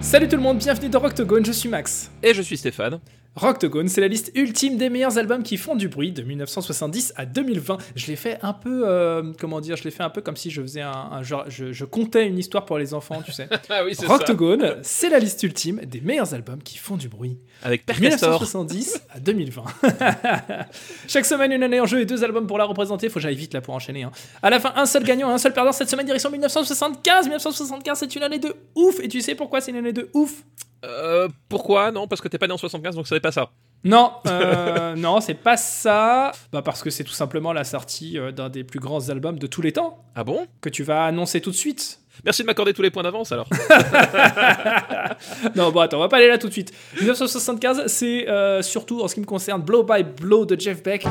Salut tout le monde, bienvenue dans Rocktogone, je suis Max. Et je suis Stéphane. Rocktogone, c'est la liste ultime des meilleurs albums qui font du bruit de 1970 à 2020. Je l'ai fait un peu, euh, comment dire, je l'ai fait un peu comme si je faisais un, un genre, je, je contais une histoire pour les enfants, tu sais. Ah oui, c'est. Rocktogone, c'est la liste ultime des meilleurs albums qui font du bruit. Avec Castor. 1970 à 2020. Chaque semaine, une année en jeu et deux albums pour la représenter. Faut que j'aille vite là pour enchaîner. hein. À la fin, un seul gagnant et un seul perdant. Cette semaine, direction 1975. 1975, c'est une année de ouf. Et tu sais pourquoi c'est une année de ouf? Euh, pourquoi? Non, parce que t'es pas né en 75, donc ça n'est pas ça. Non, euh, non, c'est pas ça. Bah parce que c'est tout simplement la sortie euh, d'un des plus grands albums de tous les temps Ah bon? Que tu vas annoncer tout de suite. Merci de m'accorder tous les points d'avance alors. non, bon, attends, on va pas aller là tout de suite. 1975, c'est euh, surtout en ce qui me concerne Blow by Blow de Jeff Beck.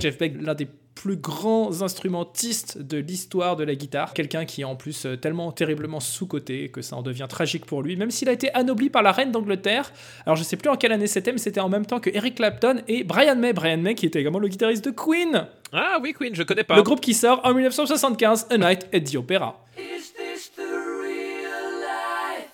Jeff Beck, l'un des plus grands instrumentistes de l'histoire de la guitare. Quelqu'un qui est en plus euh, tellement terriblement sous-coté que ça en devient tragique pour lui, même s'il a été anobli par la reine d'Angleterre. Alors je sais plus en quelle année c'était, mais c'était en même temps que Eric Clapton et Brian May. Brian May qui était également le guitariste de Queen. Ah oui, Queen, je connais pas. Le groupe qui sort en 1975, A Night at the Opera. Is this the real life?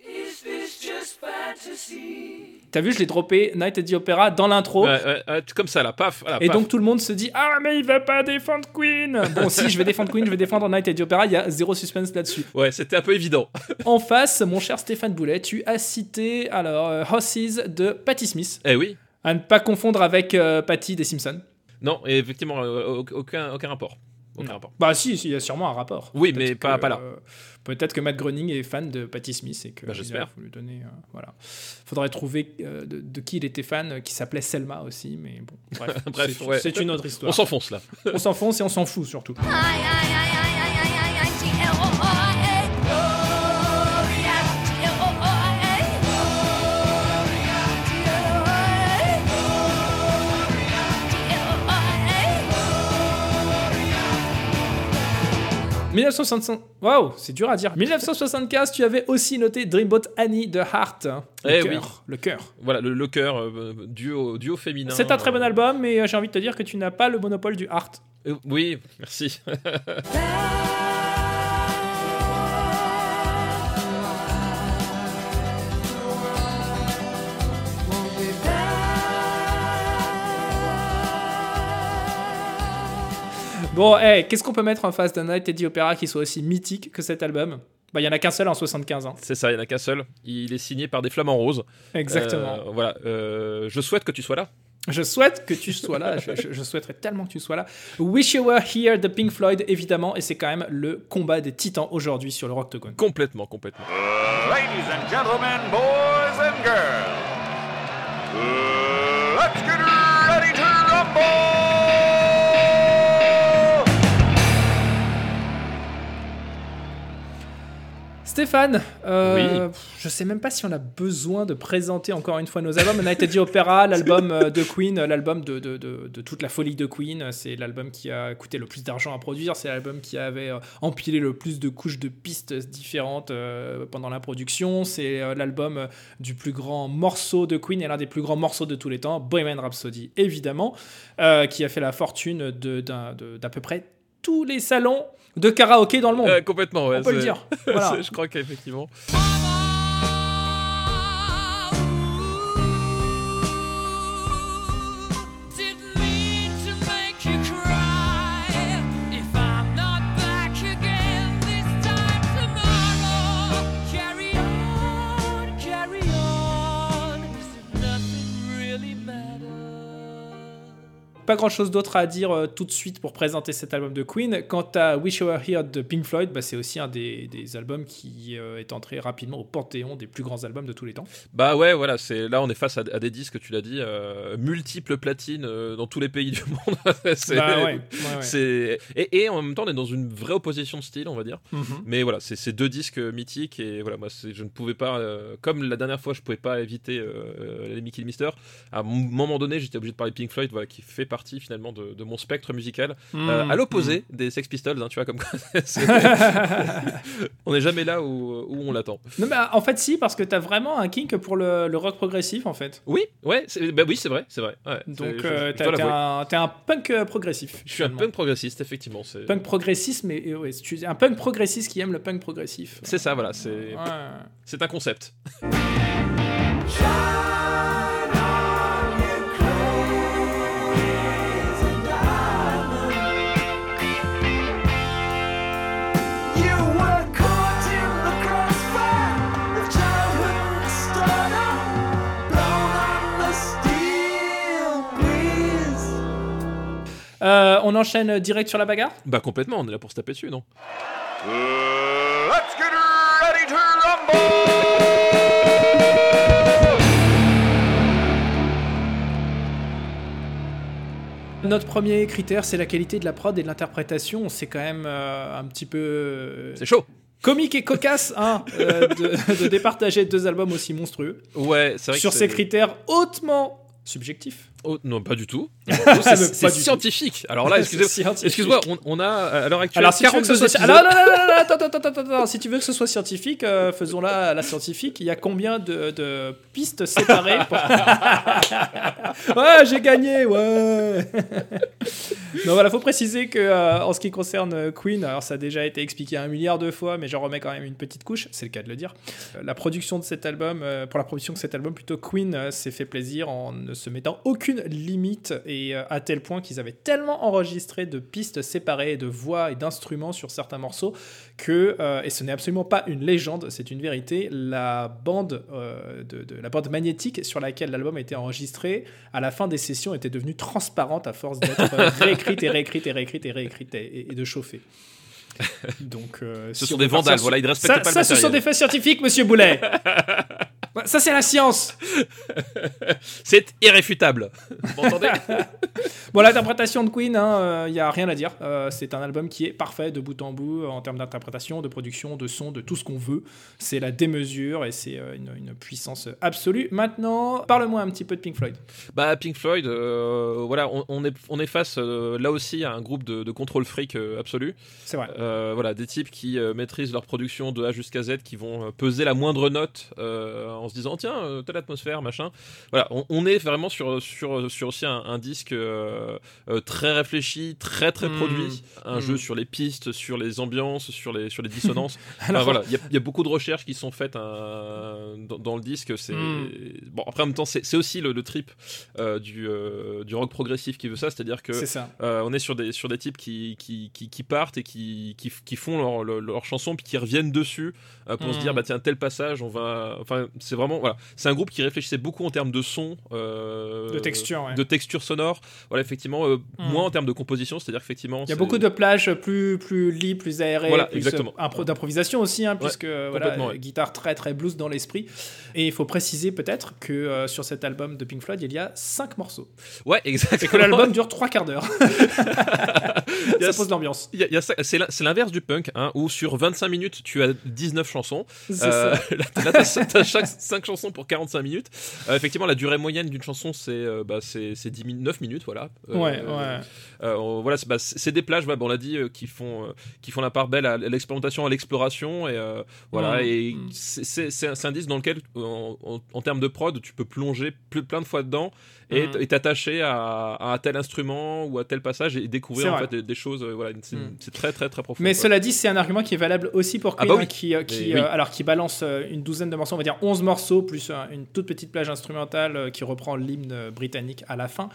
Is this just fantasy? T'as vu, je l'ai droppé Night at the Opera dans l'intro. Ouais, ouais, ouais, comme ça là, paf. Et paf. donc tout le monde se dit Ah mais il va pas défendre Queen Bon si je vais défendre Queen, je vais défendre Night at the Opera, il y a zéro suspense là-dessus. Ouais, c'était un peu évident. En face, mon cher Stéphane Boulet, tu as cité alors euh, Horses de Patti Smith, eh oui. à ne pas confondre avec euh, Patti des Simpsons. Non, et effectivement, euh, au- aucun, aucun rapport. Aucun rapport. Bah si, si, il y a sûrement un rapport. Oui, mais pas- que, pas là. euh, Peut-être que Matt Groening est fan de Patti Smith et que Bah, j'espère. il faut lui donner. euh, voilà. Faudrait trouver euh, de, de qui il était fan, euh, qui s'appelait Selma aussi, mais bon. Bref, Bref, c'est, ouais. une autre histoire. On s'enfonce là. On s'enfonce et on s'en fout surtout. I-I-I-I-I-G-L-O-R-A. 1965. Waouh, c'est dur à dire. 1975, tu avais aussi noté Dreamboat Annie de Heart. Le Eh cœur. oui. Le cœur. Voilà, le, le cœur, euh, duo, duo féminin. C'est un très bon euh, album, mais euh, j'ai envie de te dire que tu n'as pas le monopole du Heart. euh, oui, merci. Bon, hey, qu'est-ce qu'on peut mettre en face d'un Night the Opera qui soit aussi mythique que cet album? Bah, il y en a qu'un seul en 75 ans. C'est ça, il n'y en a qu'un seul. Il est signé par des flamants roses. Exactement. Euh, voilà. euh, je souhaite que tu sois là. Je souhaite que tu sois là. je, je- je souhaiterais tellement que tu sois là. Wish You Were Here de Pink Floyd, évidemment, et c'est quand même le combat des titans aujourd'hui sur le Rocktogone. Complètement, complètement. Ladies and gentlemen, boys and girls, let's get ready to rumble! Stéphane, euh, Oui. je sais même pas si on a besoin de présenter encore une fois nos albums. Night at the Opera, l'album euh, de Queen, l'album de, de, de- de toute la folie de Queen. C'est l'album qui a coûté le plus d'argent à produire. C'est l'album qui avait euh, empilé le plus de couches de pistes différentes euh, pendant la production. C'est euh, l'album euh, du plus grand morceau de Queen et l'un des plus grands morceaux de tous les temps, Bohemian Rhapsody, évidemment, euh, qui a fait la fortune d'à peu près tous les salons de karaoké dans le monde. Euh, complètement, ouais. On peut le dire. Voilà. je crois qu'effectivement. Pas grand chose d'autre à dire euh, tout de suite pour présenter cet album de Queen. Quant à Wish You Were Here de Pink Floyd, bah, c'est aussi un des, des albums qui euh, est entré rapidement au panthéon des plus grands albums de tous les temps. Bah ouais, voilà, c'est là on est face à, à des disques, tu l'as dit, euh, multiples platines dans tous les pays du monde. c'est, Bah ouais, ouais, et, et en même temps, on est dans une vraie opposition de style, on va dire. Mhm. Mais voilà, c'est ces deux disques mythiques et voilà, moi c'est- je ne pouvais pas, comme la dernière fois, je pouvais pas éviter les Mickey Mister. À un moment donné, j'étais obligé de parler Pink Floyd, voilà, qui fait partie finalement de, de mon spectre musical, euh, Mhm. à l'opposé des Sex Pistols, hein, tu vois comme on n'est jamais là où, où on l'attend. Non, mais en fait, si, parce que t'as vraiment un kink pour le, le rock progressif, en fait. Oui, ouais, bah oui, c'est vrai, c'est vrai. ouais, Donc, euh, t'es un, t'es un punk euh, progressif. Je suis un punk progressiste, effectivement. C'est Punk progressiste, mais euh, ouais, tu- un punk progressiste qui aime le punk progressif. c'est ça, voilà, c'est Ouais. c'est un concept. Euh, on enchaîne direct sur la bagarre? Bah complètement, on est là pour se taper dessus, non? Let's get ready to rumble! Notre premier critère, c'est la qualité de la prod et de l'interprétation. C'est quand même euh, un petit peu euh, C'est chaud. comique et cocasse hein, euh, de, de départager deux albums aussi monstrueux Ouais, c'est vrai sur que ces critères hautement subjectifs. Oh, non, pas du tout. C'est du tout. scientifique. Alors là, excusez- C'est scientifique. excuse-moi, on, on a à l'heure actuelle Alors, si tu veux que ce 42 soit... Alors, non, non, non, attends, attends, attends. Si tu veux que ce soit scientifique, euh, faisons-la à la scientifique. Il y a combien de, de pistes séparées pour- Ouais, j'ai gagné, ouais Donc voilà, faut préciser que euh, en ce qui concerne euh, Queen, alors ça a déjà été expliqué un milliard de fois, mais j'en remets quand même une petite couche, c'est le cas de le dire. Euh, La production de cet album, pour la production de cet album, plutôt Queen s'est fait plaisir en ne se mettant aucune limite et à tel point qu'ils avaient tellement enregistré de pistes séparées, de voix et d'instruments sur certains morceaux que, euh, et ce n'est absolument pas une légende, c'est une vérité, la bande, euh, de, de- la bande magnétique sur laquelle l'album a été enregistré, à la fin des sessions, était devenue transparente à force d'être euh, réécrite et réécrite et réécrite et réécrite et, et de chauffer. Donc, euh, Ce si sont on des vandales, sur- voilà, ils ne respectent ça, pas le ça, ce sont matériel. des faits scientifiques, monsieur Boulet. Ça, c'est la science. C'est irréfutable. Vous m'entendez? Bon, l'interprétation de Queen, il n'y a rien à dire. Euh, c'est un album qui est parfait de bout en bout euh, en termes d'interprétation, de production, de son, de tout ce qu'on veut. C'est la démesure et c'est euh, une, une puissance absolue. Maintenant, parle-moi un petit peu de Pink Floyd. Bah Pink Floyd, euh, voilà, on, on est on est face euh, là aussi à un groupe de, de contrôle fric euh, absolu. C'est vrai. Euh, voilà, des types qui euh, maîtrisent leur production de A jusqu'à Z, qui vont euh, peser la moindre note euh, en se disant tiens euh, telle atmosphère machin. Voilà, on, on est vraiment sur sur sur aussi un, un disque euh, euh, très réfléchi, très très Mm. produit, un Mm. jeu sur les pistes, sur les ambiances, sur les sur les dissonances. Enfin, Alors- voilà, il y, a- il y a beaucoup de recherches qui sont faites euh, dans, dans le disque. C'est Mm. bon après en même temps c'est aussi le, le trip euh, du euh, du rock progressif qui veut ça, c'est-à-dire que ça. euh, on est sur des, sur des types qui, qui, qui, qui partent et qui, qui, qui font leur, leur, leur chanson puis qui reviennent dessus euh, pour se dire bah tiens tel passage on va enfin c'est vraiment voilà c'est un groupe qui réfléchissait beaucoup en termes de son euh, De texture, ouais. de texture sonore voilà effectivement euh, Mhm. moins en termes de composition c'est-à-dire qu'effectivement Il y a beaucoup de plages plus, plus libres, plus aérées, Voilà, plus exactement. euh, impro- d'improvisation aussi, hein, puisque voilà, complètement, euh, ouais. guitare très très blues dans l'esprit. Et il faut préciser peut-être que euh, sur cet album de Pink Floyd, il y a 5 morceaux. ouais exactement Et que l'album dure 3 quarts d'heure. Il y a- ça pose l'ambiance. c'est l'in- c'est l'inverse du punk, hein, où sur 25 minutes, tu as 19 chansons. C'est Euh, ça. là, t'as- chaque 5 chansons pour 45 minutes. Euh, effectivement, la durée moyenne d'une chanson, c'est euh, bah, c'est- c'est 10 min- 9 minutes. Voilà. Euh, Ouais, ouais. euh, voilà, c'est bah, c'est- des plages, ouais, bon, on l'a dit, euh, qui, font, euh, qui font la part belle à l'expérimentation, à l'exploration. Et euh, voilà, Mm, et mm. c'est- un, disque dans lequel, en, en- en termes de prod, tu peux plonger ple- plein de fois dedans et Mm. et t'attacher à, à un tel instrument ou à tel passage et découvrir en fait des, des choses. euh, voilà, c'est Mm. c'est très très très profond. Mais quoi. cela dit, c'est un argument qui est valable aussi pour Ah Queen, bah oui. hein, qui, euh, qui, euh, oui. alors, qui balance une douzaine de morceaux, on va dire 11 morceaux, plus une toute petite plage instrumentale qui reprend l'hymne britannique à la fin.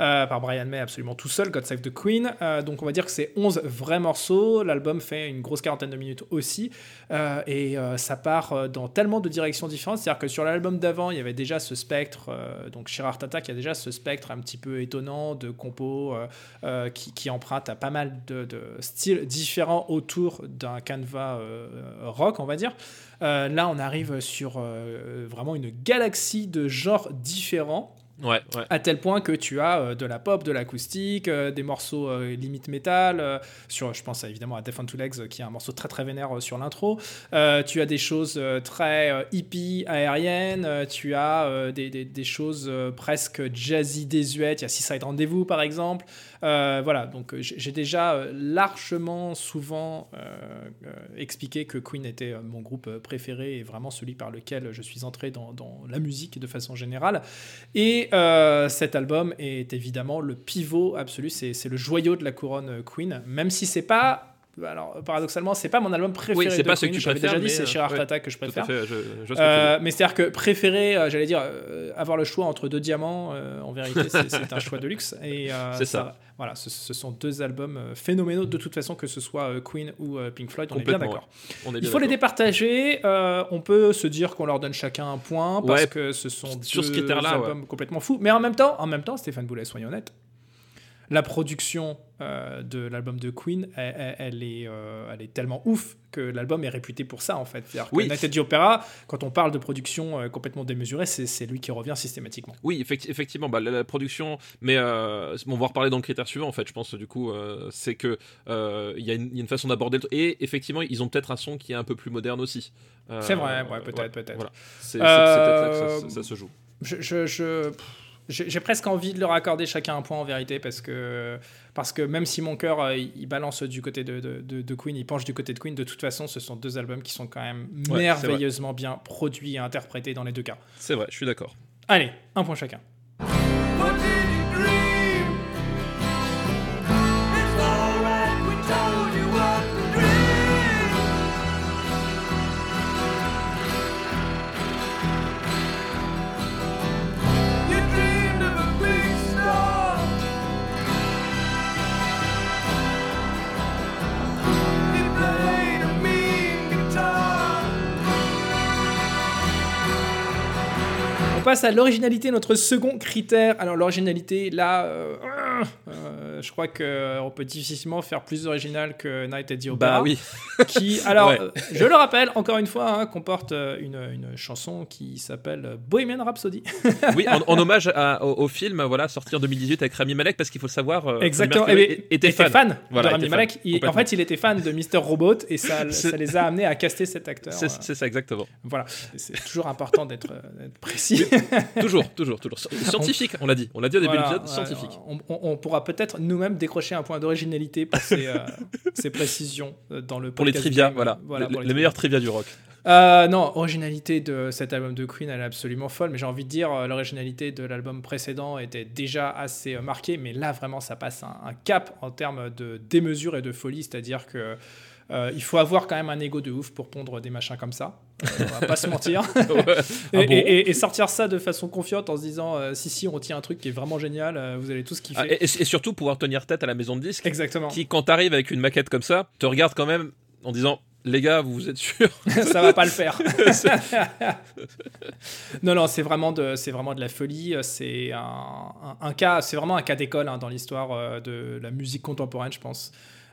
Euh, par Brian May absolument tout seul, God Save the Queen. Euh, donc on va dire que c'est 11 vrais morceaux. L'album fait une grosse quarantaine de minutes aussi. Euh, et ça part dans tellement de directions différentes. C'est-à-dire que sur l'album d'avant, il y avait déjà ce spectre, donc Chirard Tata, qui a déjà ce spectre un petit peu étonnant de compos qui, emprunte à pas mal de, styles différents autour d'un canevas rock, on va dire. Là, on arrive sur vraiment une galaxie de genres différents Ouais, à tel point que tu as euh, de la pop, de l'acoustique, euh, des morceaux euh, limite métal. sur, je pense évidemment à Death on Two Legs, qui est un morceau très très vénère sur l'intro. Tu as des choses très hippie, aériennes. tu as des, des- des choses presque jazzy, désuètes. Il y a Seaside Rendez-vous par exemple. Euh, voilà, donc euh, j'ai déjà euh, largement souvent expliqué que Queen était mon groupe préféré et vraiment celui par lequel je suis entré dans, dans la musique de façon générale. Et cet album est évidemment le pivot absolu, c'est le joyau de la couronne Queen, même si c'est pas. Alors, paradoxalement, c'est pas mon album préféré. Oui, c'est de pas ce Queen, que tu j'avais préfères, déjà dit, mais, c'est euh, ouais, Tata que je à préfère. fait, je, je ce tu veux Euh, dire. mais c'est-à-dire que préférer, euh, j'allais dire, euh, avoir le choix entre deux diamants, euh, en vérité, c'est c'est un choix de luxe. Et euh, C'est ça. Voilà, ce, ce sont deux albums euh, phénoménaux de toute façon, que ce soit euh, Queen ou euh, Pink Floyd, on est bien d'accord. Il faut les départager. euh, on peut se dire qu'on leur donne chacun un point parce Ouais, que ce sont sur ce deux albums complètement fous. Mais en même temps, en même temps, Stéphane Boulet, soyons honnêtes. La production euh, de l'album de Queen, elle, est, euh, elle est tellement ouf que l'album est réputé pour ça en fait. C'est-à-dire que Oui. Night the Opera, quand on parle de production euh, complètement démesurée, c'est lui qui revient systématiquement. Oui, effecti- effectivement, bah, la, la production, mais on va reparler dans le critère suivant, en fait, je pense, du coup, c'est que il y, a une- il y a une façon d'aborder le truc. Et effectivement, ils ont peut-être un son qui est un peu plus moderne aussi. C'est vrai, ouais, peut-être, peut-être. Voilà. C'est peut-être là que ça, ça se joue. Je, je- je- pff, j'ai presque envie de leur accorder chacun un point en vérité parce que, parce que même si mon cœur euh, il balance du côté de, de- de- de Queen, il penche du côté de Queen, de toute façon ce sont deux albums qui sont quand même Ouais, merveilleusement bien produits et interprétés dans les deux cas. C'est vrai, je suis d'accord. Allez, un point chacun. À l'originalité, notre second critère. Alors l'originalité, là, euh, euh, je crois qu'on peut difficilement faire plus original que Night at the Opera. Bah oui, qui, alors, Ouais. euh, je le rappelle, encore une fois, hein, comporte euh, une, une chanson qui s'appelle Bohemian Rhapsody. oui en, en hommage à- au, au film, voilà, sorti en 2018 avec Rami Malek, parce qu'il faut le savoir. euh, Exactement. Freddie Eh bien, était fan. Voilà, de Rami fan, Malek. Il- en fait, il était fan de Mr. Robot et ça, les a amenés à caster cet acteur. C'est Euh, ça, exactement. Voilà. C'est toujours important d'être euh, précis. toujours, toujours, toujours. Scientifique, on l'a dit. On l'a dit au début Voilà, de l'épisode, ouais, scientifique. On, on- on pourra peut-être nous-mêmes décrocher un point d'originalité pour ces, euh, ces précisions euh, dans le Pour les trivia, voilà. Voilà, les, pour les les meilleurs trivia du rock. Euh, non, originalité de cet album de Queen, elle est absolument folle, mais j'ai envie de dire, l'originalité de l'album précédent était déjà assez marquée, mais là, vraiment, ça passe un, un cap en termes de démesure et de folie, c'est-à-dire que euh, il faut avoir quand même un ego de ouf pour pondre des machins comme ça. Euh, on va pas se mentir. et, Ah bon et- sortir ça de façon confiante en se disant, euh, si, si, on tient un truc qui est vraiment génial, vous allez tous kiffer. Ah, et, et surtout pouvoir tenir tête à la maison de disques Exactement. qui, quand t'arrives avec une maquette comme ça, te regarde quand même en disant Les gars, vous êtes sûrs ça va pas le faire. non, non, c'est vraiment de, c'est vraiment de la folie. C'est un, un- un cas, c'est vraiment un cas d'école hein, dans l'histoire de la musique contemporaine, je pense.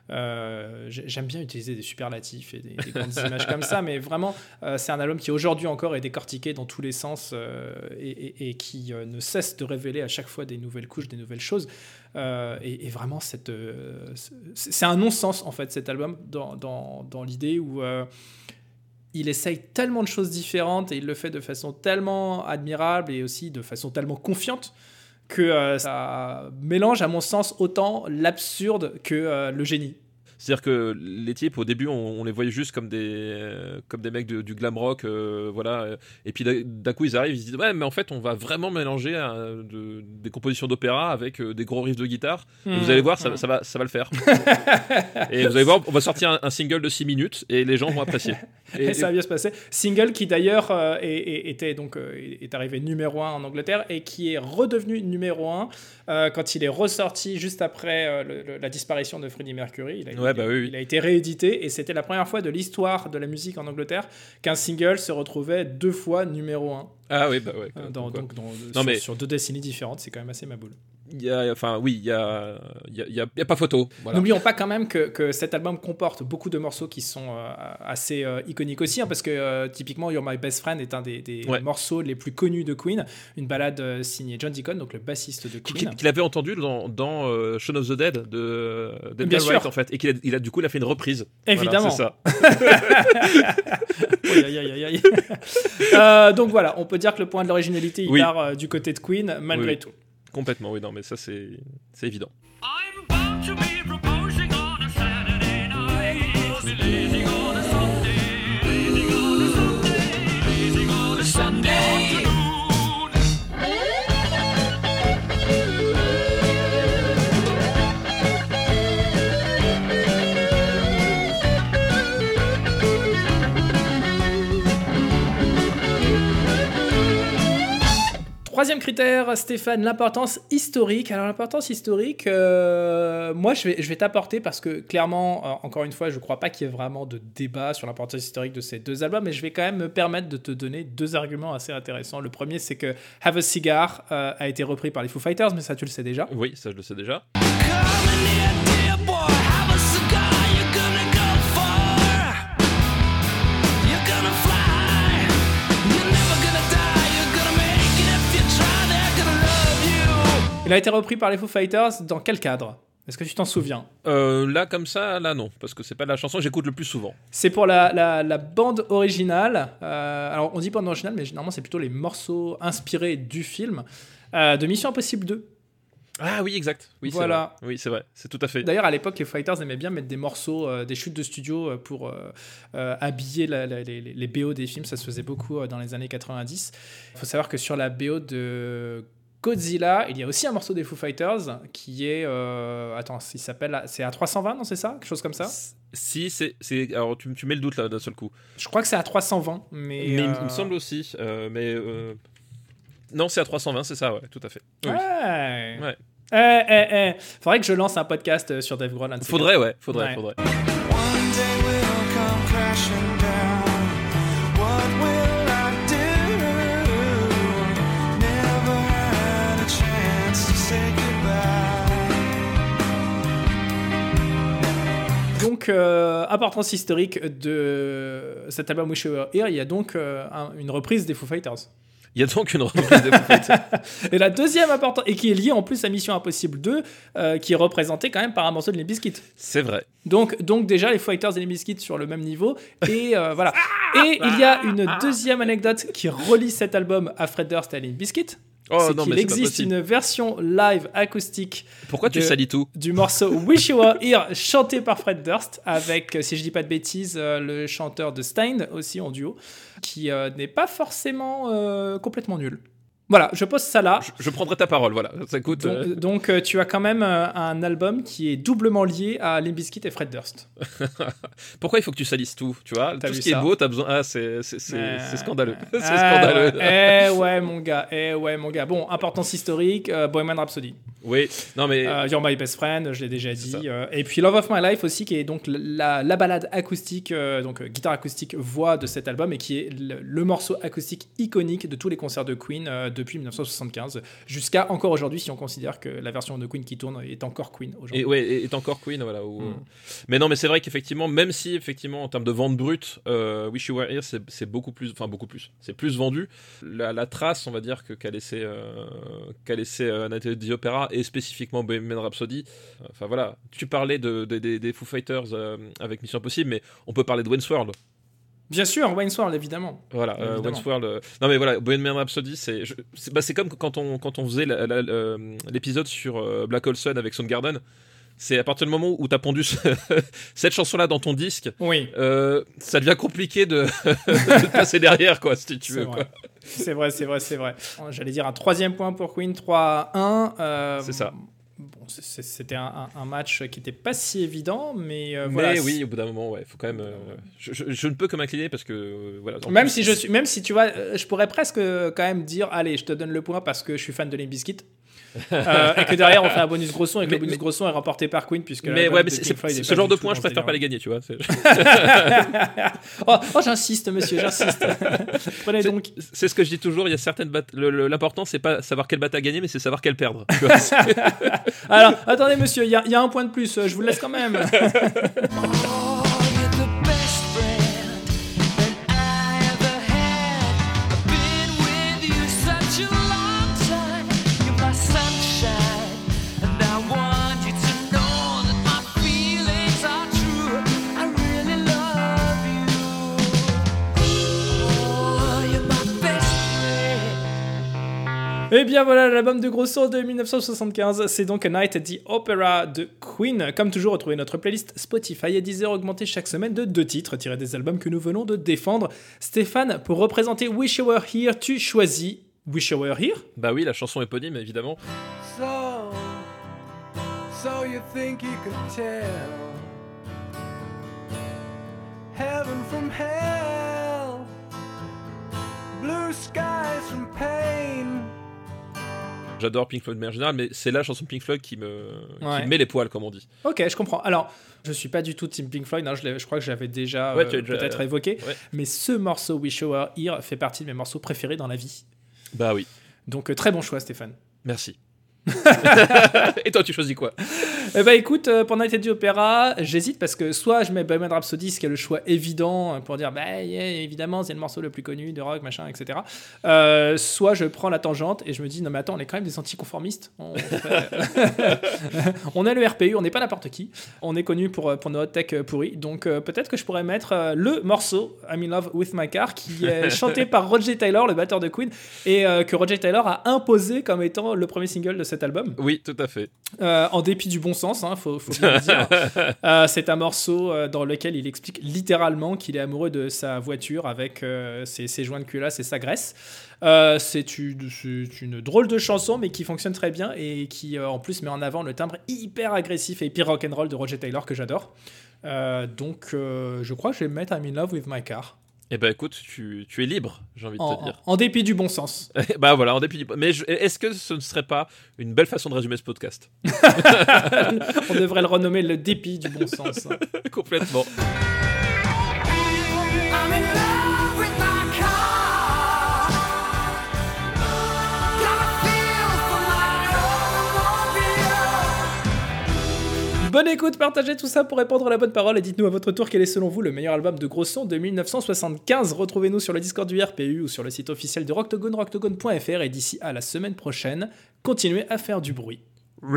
Euh, j'ai- J'aime bien utiliser des superlatifs et des, des grandes images comme ça, mais vraiment, euh, c'est un album qui aujourd'hui encore est décortiqué dans tous les sens euh, et, qui ne cesse de révéler à chaque fois des nouvelles couches, des nouvelles choses. Et, vraiment, c'est un non-sens en fait cet album dans, l'idée où il essaye tellement de choses différentes et il le fait de façon tellement admirable et aussi de façon tellement confiante que euh, ça mélange à mon sens autant l'absurde que euh, le génie. C'est-à-dire que les types, au début, on, on les voyait juste comme des, euh, comme des mecs de- du glam rock, euh, voilà. Et puis d'un- coup, ils arrivent, ils se disent ouais, mais en fait, on va vraiment mélanger euh, de- des compositions d'opéra avec des gros riffs de guitare. Et vous Mhm. allez voir, ça, ça va, ça va le faire. et vous allez voir, on va sortir un, un single de 6 minutes et les gens vont apprécier. Et, ça va bien se passer. Single qui d'ailleurs était donc est arrivé numéro 1 en Angleterre et qui est redevenu numéro 1 euh, quand il est ressorti juste après le- le- la disparition de Freddie Mercury. Il a, Ouais, il a- bah oui, oui. il a été réédité et c'était la première fois de l'histoire de la musique en Angleterre qu'un single se retrouvait deux fois numéro 1 ah oui, bah ouais. euh, dans, donc, dans- Non, sur, mais- sur deux décennies différentes. C'est quand même assez maboule. Il y a, enfin, oui, il y a, il y a, il y a- pas photo. Voilà. N'oublions pas quand même que, que cet album comporte beaucoup de morceaux qui sont euh, assez euh, iconiques aussi, hein, parce que euh, typiquement You're My Best Friend est un des, des Ouais. morceaux les plus connus de Queen, une balade signée John Deacon, donc le bassiste de Queen. qu'il avait entendu dans, dans Shaun of the Dead de d'Edgar Bien. Wright en fait et qu'il a, du coup il a fait une reprise Voilà, Évidemment. c'est ça Aïe, donc voilà, on peut dire que le point de l'originalité il Oui. part du côté de Queen, malgré oui. tout. Complètement oui non mais ça c'est évident I'm bound to be proposing on a Saturday night. Troisième critère, Stéphane, l'importance historique. Alors l'importance historique, euh, moi je vais, je vais t'apporter parce que clairement, euh, encore une fois, je ne crois pas qu'il y ait vraiment de débat sur l'importance historique de ces deux albums, mais je vais quand même me permettre de te donner deux arguments assez intéressants. Le premier, c'est que Have a Cigar euh, a été repris par les Foo Fighters, mais ça tu le sais déjà. oui ça je le sais déjà Il a été repris par les Foo Fighters dans quel cadre? Est-ce que tu t'en souviens? Euh, là comme ça là non parce que c'est pas la chanson que j'écoute le plus souvent C'est pour la, la- la bande originale. euh, alors, on dit bande originale, mais généralement, c'est plutôt les morceaux inspirés du film euh, de Mission Impossible 2. ah oui exact oui c'est Voilà. vrai. oui c'est vrai c'est tout à fait D'ailleurs, à l'époque, les Fighters aimaient bien mettre des morceaux, euh, des chutes de studio euh, pour euh, habiller la- la- les, les BO des films. Ça se faisait beaucoup dans les années 90. Il faut savoir que sur la BO de Godzilla, il y a aussi un morceau des Foo Fighters qui est. euh, attends, il s'appelle. C'est à 320, non, c'est ça? Quelque chose comme ça? Si c'est alors tu, tu mets le doute là d'un seul coup Je crois que c'est à 320, mais. mais il, me- il euh, me semble aussi euh, mais non c'est à 320 c'est ça ouais tout à fait Oui. Ouais. Ouais. Eh, eh, eh. Faudrait que je lance un podcast sur Dave Grohl. faudrait ouais faudrait Ouais. faudrait Donc, euh, importance historique de cet album Wish You Were Here, il y a donc euh, un- une reprise des Foo Fighters. il y a donc une reprise des Foo Fighters. Et la deuxième importance, et qui est liée en plus à Mission Impossible 2, euh, qui est représentée quand même par un morceau de les Biscuits. c'est vrai Donc, donc déjà, les Foo Fighters et les Biscuits sur le même niveau. Et euh, voilà. Et il y a une deuxième anecdote qui relie cet album à Fred Durst et à les Biscuits. Oh c'est qu'il existe une version live acoustique pourquoi tu de- salis tout du morceau Wish You Were Here chanté par Fred Durst avec, euh, si je dis pas de bêtises, euh, le chanteur de Stein aussi en duo, qui euh, n'est pas forcément euh, complètement nul. Voilà, je pose ça là. je, je prendrai ta parole voilà ça coûte Donc, euh, donc, euh, tu as quand même euh, un album qui est doublement lié à Limp Bizkit et Fred Durst. Pourquoi il faut que tu salisses tout Tu vois, tout ce qui est beau, t'as besoin. Ah, c'est c'est- Euh, c'est scandaleux. c'est ah, scandaleux. ouais. Eh ouais, mon gars. Eh ouais, mon gars. Bon, importance historique, Bohemian Rhapsody. Oui, non mais You're My Best Friend, je l'ai déjà dit. et puis Love of My Life aussi, qui est donc la, la balade acoustique, donc guitare acoustique, voix de cet album, et qui est le, le morceau acoustique iconique de tous les concerts de Queen depuis 1975, jusqu'à encore aujourd'hui, si on considère que la version de Queen qui tourne est encore Queen aujourd'hui. et ouais, et- est encore Queen, voilà. où, Mm. euh, Mais non, mais c'est vrai qu'effectivement, même si effectivement en termes de vente brute, euh, Wish You Were Here, c'est beaucoup plus, enfin beaucoup plus, c'est plus vendu. La, la trace, on va dire que qu'a laissé, euh, qu'a laissé euh, Opera et spécifiquement Bohemian Rhapsody. Enfin voilà, tu parlais de, de- des- des Foo Fighters euh, avec Mission Impossible, mais on peut parler de Wayne's World. Bien sûr, Wayne's World, évidemment. Voilà, euh, Évidemment. Wayne's World. euh, Non mais voilà, Bohemian Rhapsody, c'est je- c'est bah, comme quand on quand on faisait euh, l'épisode sur euh, Black Hole Sun avec Soundgarden. c'est à partir du moment où t'as pondu ce- cette chanson-là dans ton disque, Oui, ça devient compliqué de, de passer derrière, quoi, si tu veux. C'est vrai, c'est vrai, c'est vrai. J'allais dire un troisième point pour Queen, 3 à 1. euh, C'est ça. Bon, c'était un, match qui n'était pas si évident, mais euh, Mais voilà. oui, au bout d'un moment, ouais, faut quand même. euh, je, je- je ne peux que m'incliner parce que euh, voilà. Même plus, si je suis, même si tu vois, euh, je pourrais presque quand même dire, allez, je te donne le point parce que je suis fan de Limp Bizkit. Euh, et que derrière on fait un bonus gros son et que Mais- le bonus mais- gros son est remporté par Queen puisque Mais ouais, c'est- ce genre de point, je préfère pas les gagner, tu vois. oh, oh, j'insiste monsieur, j'insiste. Prenez C'est- donc. C'est ce que je dis toujours. Il y a certaines L'important, c'est pas savoir quelle bataille gagner, mais c'est savoir quelle perdre. tu vois. C'est- Alors, attendez monsieur, il y, y a un point de plus, je vous le laisse quand même. Et bien voilà, l'album de Grosso de 1975, c'est donc A Night at the Opera de Queen. Comme toujours, retrouvez notre playlist Spotify et Deezer augmentée chaque semaine de deux titres tirés des albums que nous venons de défendre. Stéphane, pour représenter Wish You Were Here, tu choisis Wish You Were Here? Bah oui, la chanson éponyme, évidemment. So, so you think you could tell heaven from hell, blue skies from pain. J'adore Pink Floyd de manière générale, mais c'est la chanson de Pink Floyd qui me, Ouais. qui me met les poils, comme on dit. Ok, je comprends. Alors, je suis pas du tout Team Pink Floyd, hein, je, crois que je l'avais déjà Ouais, euh, peut-être évoqué, ouais. mais ce morceau Wish You Were Here fait partie de mes morceaux préférés dans la vie. Bah oui, Donc euh, très bon choix Stéphane. merci. Et toi, tu choisis quoi? Eh ben écoute, euh, pour Night at the Opera, j'hésite parce que soit je mets Bohemian Rhapsody, ce qui est le choix évident euh, pour dire, bah yeah, évidemment, c'est le morceau le plus connu de rock, machin, etc. Euh, soit je prends la tangente et je me dis, non mais attends, on est quand même des anticonformistes. On, fait- on est le RPU, on n'est pas n'importe qui. On est connu pour, pour nos hot tech pourris. Donc euh, peut-être que je pourrais mettre euh, le morceau I'm in love with my car qui est chanté par Roger Taylor, le batteur de Queen, et que Roger Taylor a imposé comme étant le premier single de cet album. Oui, tout à fait. En dépit du bon sens, hein, faut, faut bien le dire. Euh, c'est un morceau euh, dans lequel il explique littéralement qu'il est amoureux de sa voiture avec euh, ses, ses joints de culasse et sa graisse. Euh, c'est une, drôle de chanson, mais qui fonctionne très bien et qui en plus met en avant le timbre hyper agressif et hyper rock'n'roll de Roger Taylor que j'adore. Donc je crois que je vais mettre I'm in love with my car. Eh ben écoute, tu, tu es libre, j'ai envie de En, te dire. en dépit du bon sens. bah voilà, en dépit du... Mais je- est-ce que ce ne serait pas une belle façon de résumer ce podcast? On devrait le renommer le dépit du bon sens. Complètement. Bonne écoute, partagez tout ça pour répondre à la bonne parole et dites-nous à votre tour quel est selon vous le meilleur album de gros son de 1975. Retrouvez-nous sur le Discord du RPU ou sur le site officiel de Rocktogone, rocktogone.fr et d'ici à la semaine prochaine, continuez à faire du bruit.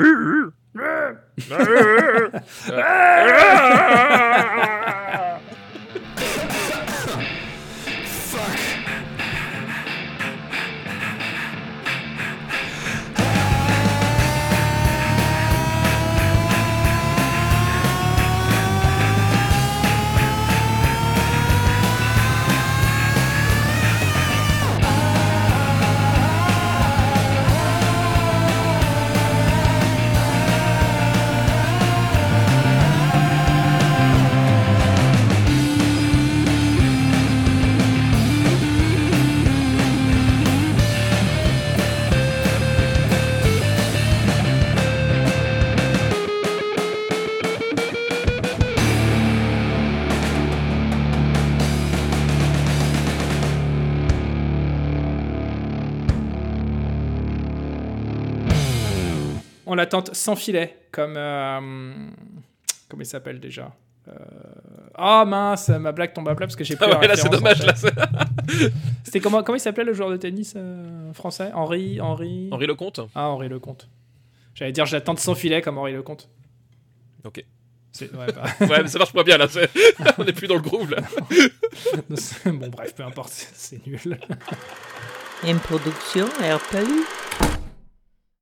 la tente sans filet, comme. euh, comment il s'appelle déjà Euh, Ah mince, ma blague tombe à plat parce que j'ai plus Ah la ouais, là c'est dommage. Là, C'était comment, comment il s'appelait le joueur de tennis euh, français? Henri, Henri. Henri Lecomte Ah, Henri Lecomte. J'allais dire, j'attends sans filet comme Henri Lecomte. Ok. Ouais, bah, Ouais, mais ça marche pas bien là. On est plus dans le groove là. bon, bref, peu importe, c'est nul. Une production RPU.